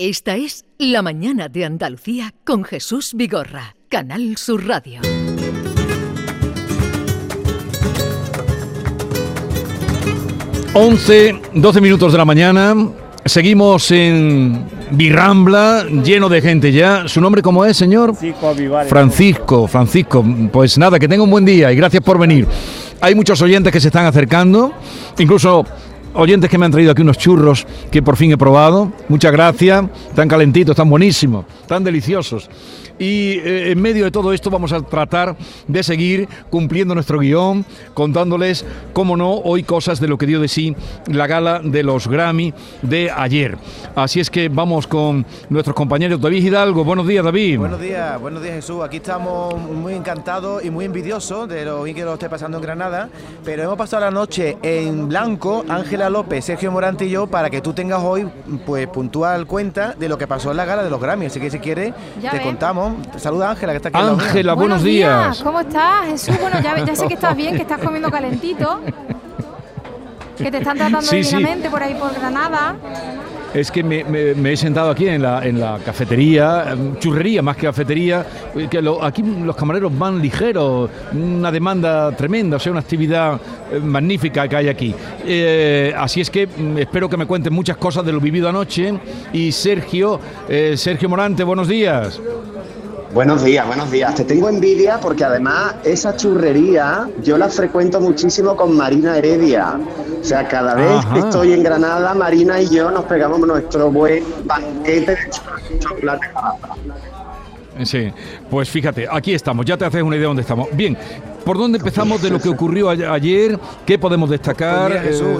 Esta es La Mañana de Andalucía con Jesús Vigorra, Canal Sur Radio. Once, 12 minutos de la mañana. Seguimos en Birrambla, lleno de gente ya. ¿Su nombre cómo es, señor? Francisco, Francisco. Pues nada, que tenga un buen día y gracias por venir. Hay muchos oyentes que se están acercando, incluso oyentes que me han traído aquí unos churros que por fin he probado. Muchas gracias. Están calentitos, están buenísimos, tan deliciosos. Y eh, en medio de todo esto vamos a tratar de seguir cumpliendo nuestro guion, contándoles, como no, hoy cosas de lo que dio de sí la gala de los Grammy de ayer. Así es que vamos con nuestros compañeros David Hidalgo. Buenos días, David. Buenos días, buenos días, Jesús. Aquí estamos muy encantados y muy envidiosos de lo que lo esté pasando en Granada, pero hemos pasado la noche en blanco, Ángela López, Sergio Morante y yo, para que tú tengas hoy, pues, puntual cuenta de lo que pasó en la gala de los Grammy. Así que si quieres, te contamos Saluda Ángela, que está aquí. Ángela, buenos, días. ¿Cómo estás, Jesús? Bueno, ya, sé que estás bien, que estás comiendo calentito. Que te están tratando dignamente por ahí por Granada. Es que me, he sentado aquí en la, en la cafetería, em, churrería más que cafetería, eh, que aquí los camareros van ligeros, una demanda tremenda, o sea, una actividad eh, magnífica que hay aquí. Eh, así es que mm, espero que me cuenten muchas cosas de lo vivido anoche. Y Sergio, Sergio Morante, buenos días. Buenos días, buenos días. Te tengo envidia porque además esa churrería yo la frecuento muchísimo con Marina Heredia. O sea, cada vez que estoy en Granada, Marina y yo nos pegamos nuestro buen banquete de chocolate. Sí, pues fíjate, aquí estamos, ya te haces una idea de dónde estamos. Bien, ¿Por dónde empezamos de lo que ocurrió ayer? ¿Qué podemos destacar? Pues eh,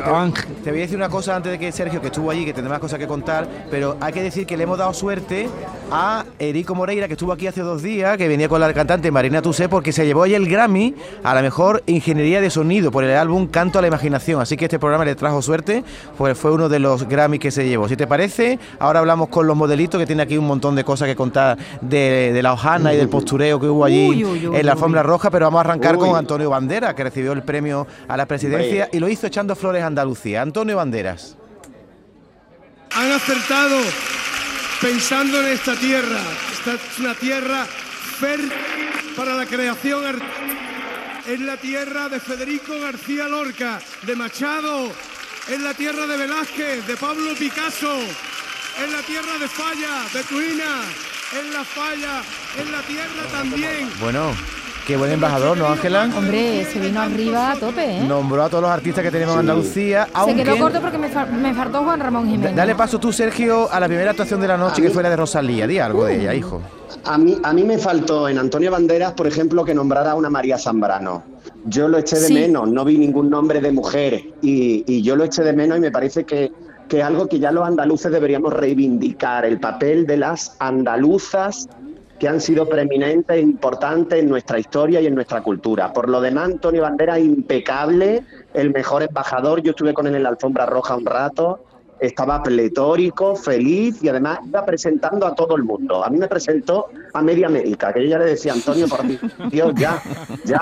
te, voy a decir una cosa antes de que Sergio, que estuvo allí, que tendrá más cosas que contar, pero hay que decir que le hemos dado suerte a Erico Moreira, que estuvo aquí hace dos días, que venía con la cantante Marina Tusé, porque se llevó ayer el Grammy a la mejor ingeniería de sonido por el álbum Canto a la Imaginación. Así que este programa le trajo suerte, pues fue uno de los Grammys que se llevó. Si te parece, ahora hablamos con los modelitos, que tiene aquí un montón de cosas que contar de, la hojana y del postureo que hubo allí en la alfombra roja, pero vamos a arrancar con Antonio Bandera, que recibió el premio a la presidencia y lo hizo echando flores a Andalucía. Antonio Banderas. Han acertado pensando en esta tierra. Esta es una tierra fértil para la creación es la tierra de Federico García Lorca, de Machado, es la tierra de Velázquez, de Pablo Picasso, es la tierra de Falla, de Tuina, es la Falla, es la tierra también. Bueno, Qué buen embajador, ¿no, Ángela? Hombre, se vino arriba a tope, ¿eh? Nombró a todos los artistas que tenemos en Andalucía. Se quedó corto porque me, faltó Juan Ramón Jiménez. Dale paso tú, Sergio, a la primera actuación de la noche, que fue la de Rosalía. Di algo de ella, hijo. A mí, a mí me faltó en Antonio Banderas, por ejemplo, que nombrara a una María Zambrano. Yo lo eché de menos, no vi ningún nombre de mujer y, y yo lo eché de menos y me parece que que es algo que ya los andaluces deberíamos reivindicar, el papel de las andaluzas que han sido preeminentes e importantes en nuestra historia y en nuestra cultura. Por lo demás, Antonio Bandera impecable, el mejor embajador. Yo estuve con él en la alfombra roja un rato, estaba pletórico, feliz y además iba presentando a todo el mundo. A mí me presentó a media América, que yo ya le decía, Antonio, por Dios, ya, ya,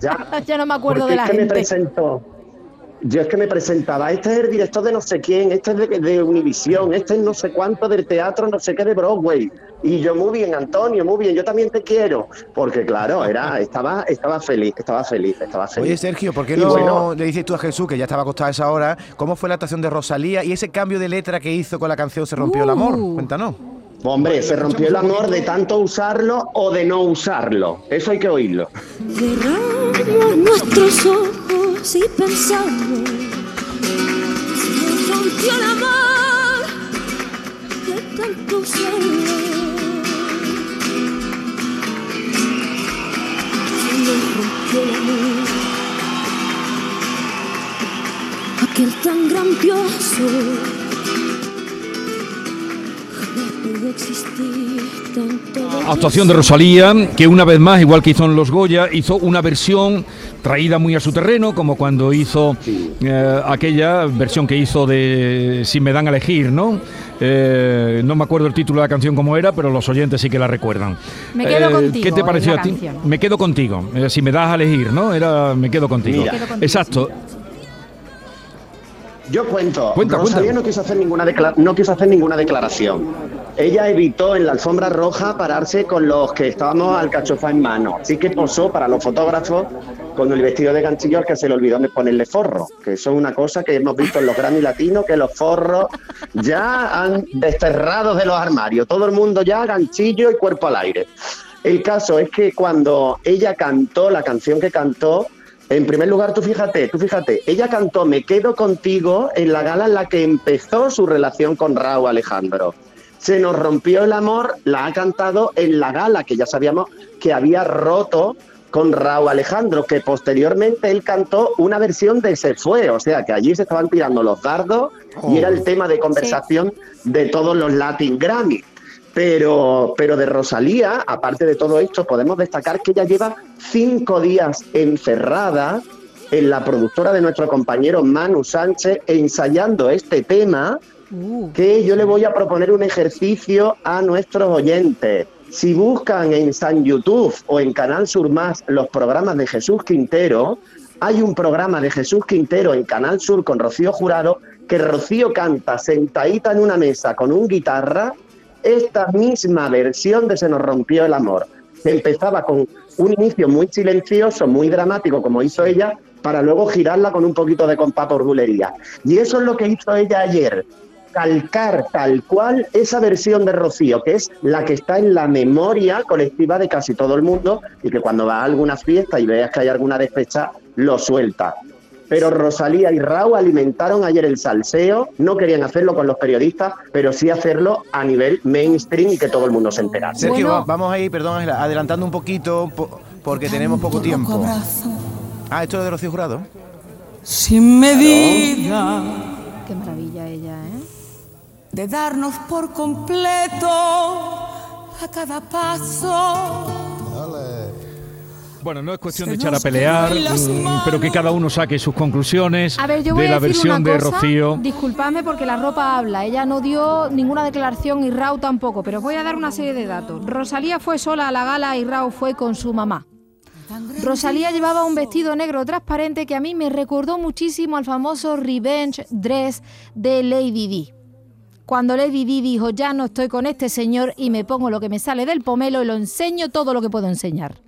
ya. Ya no me acuerdo de la es que me presentó yo es que me presentaba, este es el director de no sé quién, este es de, de Univisión, este es no sé cuánto del teatro, no sé qué de Broadway. Y yo, muy bien, Antonio, muy bien, yo también te quiero. Porque claro, era, estaba, estaba feliz, estaba feliz, estaba feliz. Oye, Sergio, ¿por qué no le dices tú a Jesús, que ya estaba acostado a esa hora, cómo fue la actuación de Rosalía y ese cambio de letra que hizo con la canción Se rompió el amor? Uh. Cuéntanos. Hombre, se rompió el amor de tanto usarlo o de no usarlo. Eso hay que oírlo. Cerramos nuestros y pensamos. Se rompió el amor de tanto usarlo. Se rompió el amor. Aquel tan grandioso. Actuación de Rosalía, que una vez más, igual que hizo en Los Goya, hizo una versión traída muy a su terreno, como cuando hizo eh, aquella versión que hizo de Si me dan a elegir, ¿no? Eh, no me acuerdo el título de la canción como era, pero los oyentes sí que la recuerdan. Me quedo eh, contigo. ¿Qué te pareció a ti? Me quedo contigo. si me das a elegir, ¿no? Era Me quedo contigo. Exacto. Yo cuento. Rosalía No, quiso hacer ninguna no quiso hacer ninguna declaración ella evitó en la alfombra roja pararse con los que estábamos al cachofá en mano. Así que posó para los fotógrafos con el vestido de ganchillo al que se le olvidó ponerle forro. Que eso es una cosa que hemos visto en los Grammy latinos, que los forros ya han desterrado de los armarios. Todo el mundo ya ganchillo y cuerpo al aire. El caso es que cuando ella cantó la canción que cantó, en primer lugar, tú fíjate, tú fíjate, ella cantó Me quedo contigo en la gala en la que empezó su relación con Raúl Alejandro. Se nos rompió el amor, la ha cantado en la gala, que ya sabíamos que había roto con Raúl Alejandro, que posteriormente él cantó una versión de Se fue, o sea que allí se estaban tirando los dardos y era el tema de conversación de todos los Latin Grammy. Pero, pero de Rosalía, aparte de todo esto, podemos destacar que ella lleva cinco días encerrada en la productora de nuestro compañero Manu Sánchez ensayando este tema Uh. que yo le voy a proponer un ejercicio a nuestros oyentes. Si buscan en San YouTube o en Canal Sur Más los programas de Jesús Quintero, hay un programa de Jesús Quintero en Canal Sur con Rocío Jurado que Rocío canta sentadita en una mesa con un guitarra esta misma versión de Se nos rompió el amor. Empezaba con un inicio muy silencioso, muy dramático, como hizo ella, para luego girarla con un poquito de compás por bulería. Y eso es lo que hizo ella ayer calcar tal cual esa versión de Rocío, que es la que está en la memoria colectiva de casi todo el mundo y que cuando va a alguna fiesta y veas que hay alguna despecha, lo suelta. Pero Rosalía y Raúl alimentaron ayer el salseo, no querían hacerlo con los periodistas, pero sí hacerlo a nivel mainstream y que todo el mundo se enterara. Sergio, Bueno. va- vamos a ir, perdón, adelantando un poquito po- porque tenemos poco tiempo. Ah, esto es de Rocío Jurado. Sin medida Qué maravilla ella, ¿eh? De darnos por completo a cada paso. Bueno, no es cuestión de echar a pelear, mm, pero que cada uno saque sus conclusiones A ver, yo voy de a la decir versión una de Rocío. Disculpadme porque la ropa habla. Ella no dio ninguna declaración y Rau tampoco, pero os voy a dar una serie de datos. Rosalía fue sola a la gala y Rau fue con su mamá. Rosalía llevaba un vestido negro transparente que a mí me recordó muchísimo al famoso Revenge Dress de Lady Di. Cuando Lady Di dijo, ya no estoy con este señor y me pongo lo que me sale del pomelo y lo enseño todo lo que puedo enseñar.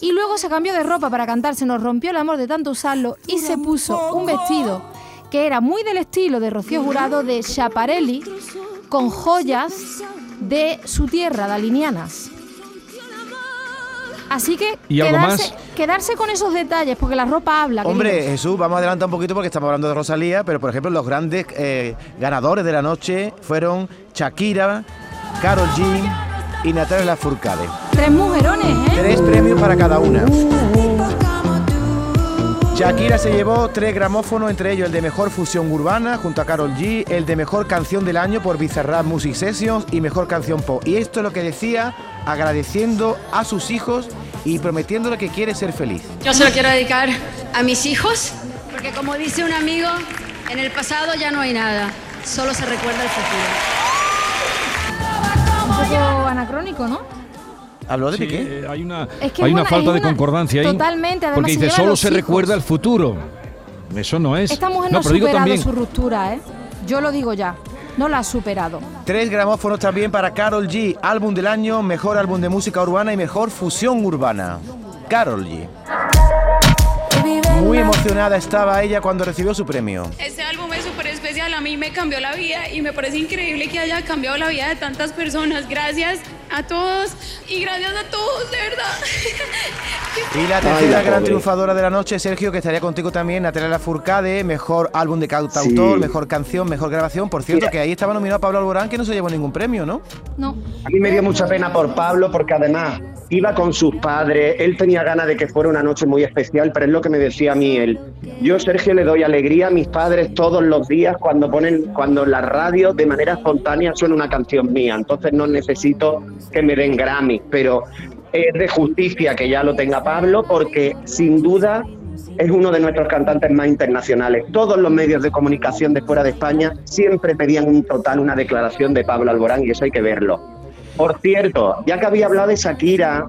Y luego se cambió de ropa para cantar, se nos rompió el amor de tanto usarlo y se puso un vestido que era muy del estilo de Rocío Jurado de Schiaparelli con joyas de su tierra, dalinianas. Así que ¿Y algo quedarse, más? quedarse con esos detalles, porque la ropa habla. Hombre. Jesús, vamos a adelantar un poquito porque estamos hablando de Rosalía, pero por ejemplo los grandes eh, ganadores de la noche fueron Shakira, Carol G y Natalia Lafourcade. Tres mujerones, ¿eh? Tres premios para cada una. Shakira se llevó tres gramófonos, entre ellos el de Mejor Fusión Urbana junto a Carol G, el de Mejor Canción del Año por Bizarrap Music Sessions y Mejor Canción Pop. Y esto es lo que decía, agradeciendo a sus hijos y prometiéndole que quiere ser feliz. Yo se lo quiero dedicar a mis hijos, porque como dice un amigo, en el pasado ya no hay nada, solo se recuerda el futuro. Un poco anacrónico, ¿no? ¿Habló de Sí, Piqué? eh, hay una, Es que hay una una- falta de una- concordancia ahí. Totalmente, además porque dice, solo se hijos". recuerda el futuro. Eso no es. Esta mujer no, no, ha pero digo superado también, su ruptura, ¿eh? Yo lo digo ya. No la ha superado. Tres gramófonos también para Carol G, álbum del año, mejor álbum de música urbana y mejor fusión urbana. Carol G. Muy emocionada estaba ella cuando recibió su premio. Este álbum es súper especial, a mí me cambió la vida y me parece increíble que haya cambiado la vida de tantas personas. Gracias a todos y gracias a todos, de verdad. Y la Ay, tercera la gran pobre. triunfadora de la noche, Sergio, que estaría contigo también, Natalia Lafourcade, mejor álbum de cantautor, Sí. mejor canción, mejor grabación. Por cierto, Mira. que ahí estaba nominado Pablo Alborán, que no se llevó ningún premio, ¿no? No. A mí me dio mucha pena por Pablo porque además iba con sus padres, él tenía ganas de que fuera una noche muy especial, pero es lo que me decía a mí él. Yo, Sergio, le doy alegría a mis padres todos los días cuando ponen, cuando en la radio de manera espontánea suena una canción mía, entonces no necesito que me den Grammy, pero es de justicia que ya lo tenga Pablo porque sin duda es uno de nuestros cantantes más internacionales. Todos los medios de comunicación de fuera de España siempre pedían un total, una declaración de Pablo Alborán y eso hay que verlo. Por cierto, ya que había hablado de Shakira,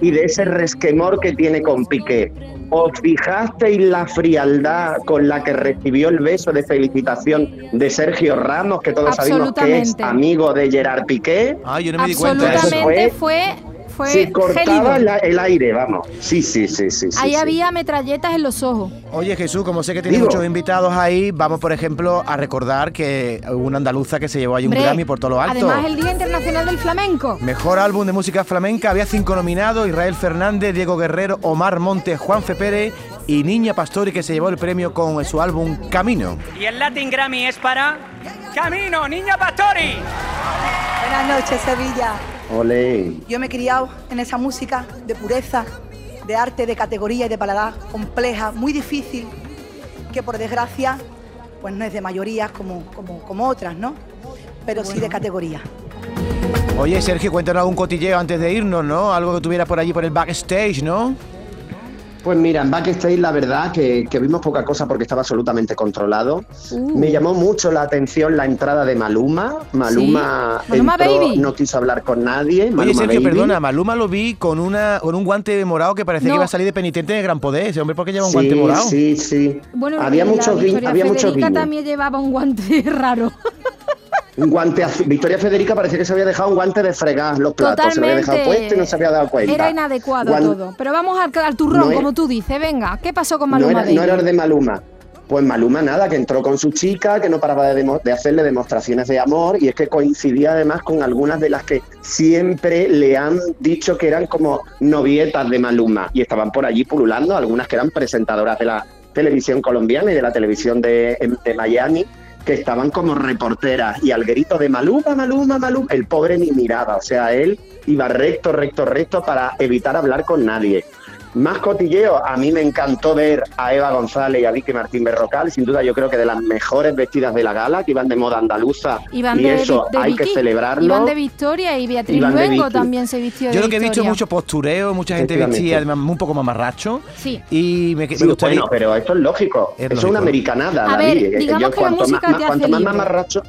y de ese resquemor que tiene con Piqué. ¿Os fijasteis la frialdad con la que recibió el beso de felicitación de Sergio Ramos, que todos sabemos que es amigo de Gerard Piqué? Ah, yo no me di cuenta. Eso Absolutamente fue- fue, Sí, cortaba la- el aire, vamos. Sí, sí, sí, sí. sí, Ahí sí. había metralletas en los ojos. Oye Jesús, como sé que tienes Digo. muchos invitados ahí, vamos por ejemplo a recordar que hubo una andaluza que se llevó ahí un Hombre, Grammy por todo lo alto. Además, el Día Internacional del Flamenco. Mejor álbum de música flamenca, había cinco nominados, Israel Fernández, Diego Guerrero, Omar Montes, Juanfe Pérez y Niña Pastori que se llevó el premio con su álbum Camino. Y el Latin Grammy es para Camino, Niña Pastori. Buenas noches, Sevilla. Olé. Yo me he criado en esa música de pureza, de arte, de categoría y de paladar compleja, muy difícil, que por desgracia pues no es de mayorías como, como, como otras, ¿no? Pero sí de categoría. Oye Sergio, cuéntanos algún cotilleo antes de irnos, ¿no? Algo que tuviera por allí por el backstage, ¿no? Pues mira, en backstage la verdad que, que vimos poca cosa porque estaba absolutamente controlado. Uh. Me llamó mucho la atención la entrada de Maluma. Maluma, Sí. Maluma entró, Baby. no quiso hablar con nadie. Oye Maluma Sergio, Baby. perdona, Maluma lo vi con una con un guante morado que parecía No. que iba a salir de penitente de Gran Poder. Ese hombre, ¿por qué lleva un Sí, guante morado? sí, sí. Bueno, había muchos había muchos Federica guiños. también llevaba un guante raro. Un guante azul. Victoria Federica parecía que se había dejado un guante de fregar los platos. Se lo había dejado puesto y no se había dado cuenta. Era inadecuado Guan- todo. Pero vamos al, al turrón, No era- como tú dices. Venga, ¿qué pasó con No Maluma era, no era de Maluma. Pues Maluma nada, que entró con su chica, que no paraba de, demo- de hacerle demostraciones de amor y es que coincidía además con algunas de las que siempre le han dicho que eran como novietas de Maluma y estaban por allí pululando, algunas que eran presentadoras de la televisión colombiana y de la televisión de, de Miami que estaban como reporteras y al grito de Maluma, Maluma, Maluma, el pobre ni miraba, o sea, él iba recto, recto, recto para evitar hablar con nadie. Más cotilleo, a mí me encantó ver a Eva González y a Vicky Martín Berrocal, sin duda yo creo que de las mejores vestidas de la gala, que iban de moda andaluza, Iban y de, eso de hay Vicky, que celebrarlo. Iban de Victoria y Beatriz Iban de Luengo también se vistió de Yo lo que he visto es mucho postureo, mucha gente vestida un poco más marracho. Sí. Y me, me Sí, gustaría. bueno, pero esto es lógico. Es Eso es una americanada, A David. ver, digamos yo que la cuanto música más, más- te cuanto hace más libre. mamarracho.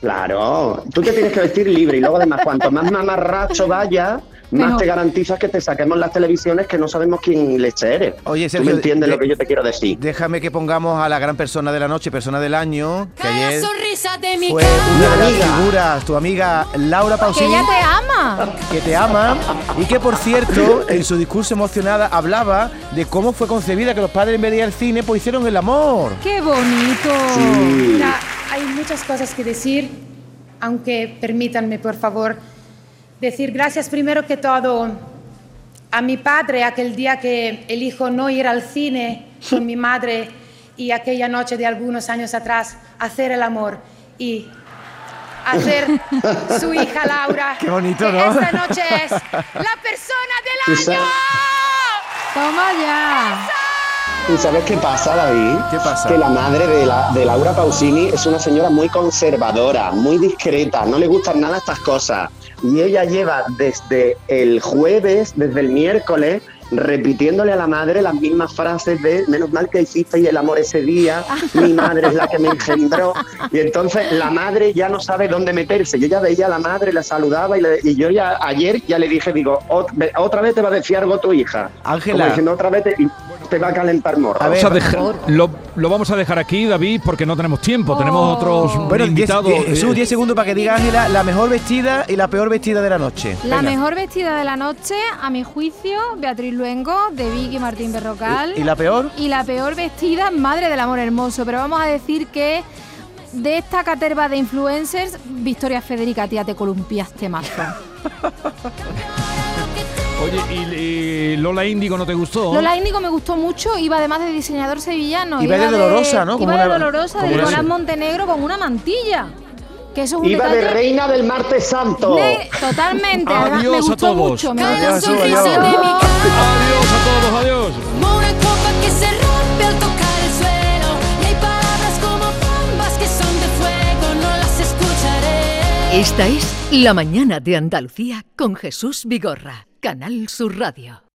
Claro, tú te tienes que vestir libre y luego además cuanto más mamarracho vaya, más Mejor. te garantizas que te saquemos las televisiones que no sabemos quién leche eres. Oye, tú Sergio, me entiendes de- lo que yo te quiero decir. Déjame que pongamos a la gran persona de la noche, persona del año, que ayer sonrisa de mi fue una de las amiga. figuras, tu amiga Laura Que Pausini, ella te ama. que te ama y que por cierto en su discurso emocionada hablaba de cómo fue concebida que los padres en vez de ir al cine pues hicieron el amor. ¡Qué bonito! Mira, hay muchas cosas que decir, aunque permítanme, por favor, decir gracias primero que todo a mi padre aquel día que elijo no ir al cine con mi madre y aquella noche de algunos años atrás hacer el amor y hacer su hija Laura. Qué bonito, que ¿no? Esta noche es la persona del año. Toma ya. ¿Y sabes qué pasa, David? ¿Qué pasa? Que la madre de, la, de Laura Pausini es una señora muy conservadora, muy discreta, no le gustan nada estas cosas. Y ella lleva desde el jueves, desde el miércoles, repitiéndole a la madre las mismas frases de menos mal que hiciste el amor ese día, mi madre es la que me engendró. Y entonces la madre ya no sabe dónde meterse. Yo ya veía a la madre, la saludaba y, le- y yo ya ayer ya le dije, digo, "Ot- ve- otra vez te va a decir algo tu hija. Ángela. Como diciendo, otra vez te, y te va a calentar morro. A ver, Vamos a dejar- lo, lo vamos a dejar aquí, David, porque no tenemos tiempo. Tenemos otros Bueno, invitados. diez- Jesús, eh, 10 segundos para que diga Ángela la mejor vestida y la peor vestida de la noche. La Venga. mejor vestida de la noche, a mi juicio, Beatriz Luengo, de Vicky Martín Berrocal. ¿Y, y la peor? Y la peor vestida, Madre del Amor Hermoso. Pero vamos a decir que de esta caterva de influencers, Victoria Federica, tía, te columpiaste mazo. Oye, ¿y, y Lola Índigo no te gustó? Lola Índigo me gustó mucho, iba además de diseñador sevillano. Iba de dolorosa, ¿no? Como Iba de una- dolorosa, de Nicolás Montenegro con una mantilla. Que eso es un Iba de detalle... reina del martes santo. Ne- Totalmente, además, me Adiós a gustó todos. mucho. Me gustó de mi cara. Adiós a todos, adiós. Como una copa que se rompe al tocar el suelo. Y hay palabras como bombas que son de fuego, no las escucharé. Esta es La Mañana de Andalucía con Jesús Vigorra, Canal Sur Radio.